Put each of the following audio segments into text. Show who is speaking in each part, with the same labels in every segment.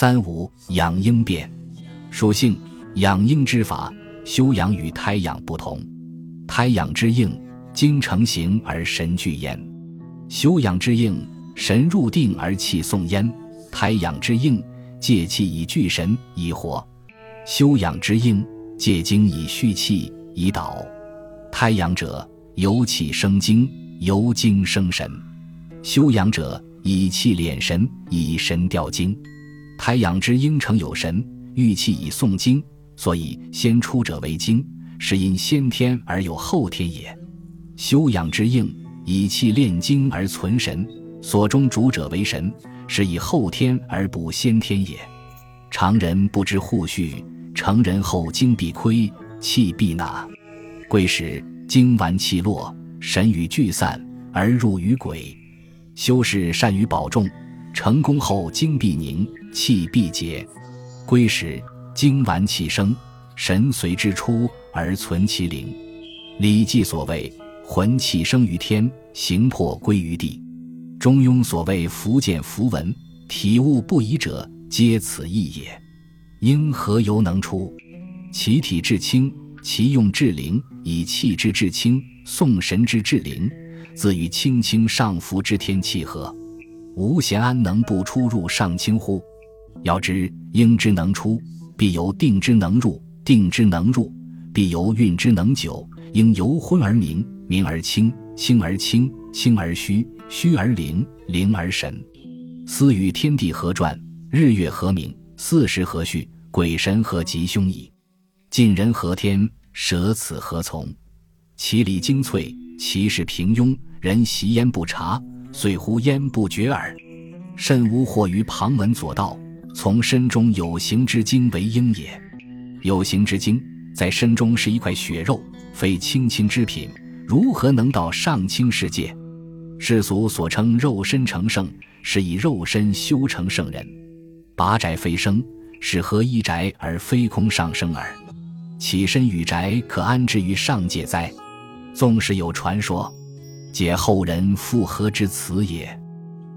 Speaker 1: 三五养阴变，属性养阴之法，修养与胎养不同。胎养之应，精成形而神聚焉；修养之应，神入定而气送焉。胎养之应，借气以聚神以活；修养之应，借精以蓄气以导。胎养者，由气生精，由精生神；修养者，以气敛神，以神调精。胎养之应成有神，郁气以送精，所以先出者为精，是因先天而有后天也。修养之应，以气炼精而存神，所中主者为神，是以后天而补先天也。常人不知互序，成人后精必亏，气必纳。贵使精完气落，神与聚散而入于鬼。修士善于保重，成功后精必凝，气必结。归时精完气生，神随之出而存其灵。《礼记》所谓“魂气生于天，形魄归于地”，《中庸》所谓“福见符文，体物不移者，皆此意也”。应何由能出？其体至清。其用至灵，以气之至清，送神之至灵，自与清清上浮之天气合。吾贤安能不出入上清乎？要知应之能出，必由定之能入；定之能入，必由运之能久。应由昏而明，明而清，清而清，清而虚，虚而灵，灵而神。斯与天地合转，日月合明，四时合序，鬼神合吉凶矣。尽人和天，舍此何从？其理精粹，其事平庸。人习焉不察，遂乎焉不觉耳。甚无惑于旁门左道，从身中有形之精为婴也。有形之精，在身中是一块血肉，非轻轻之品，如何能到上清世界？世俗所称肉身成圣，是以肉身修成圣人。拔宅飞升，是合一宅而非空上升耳。起身与宅可安置于上界哉？纵使有传说，解后人复何之辞也？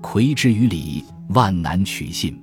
Speaker 1: 魁之于理，万难取信。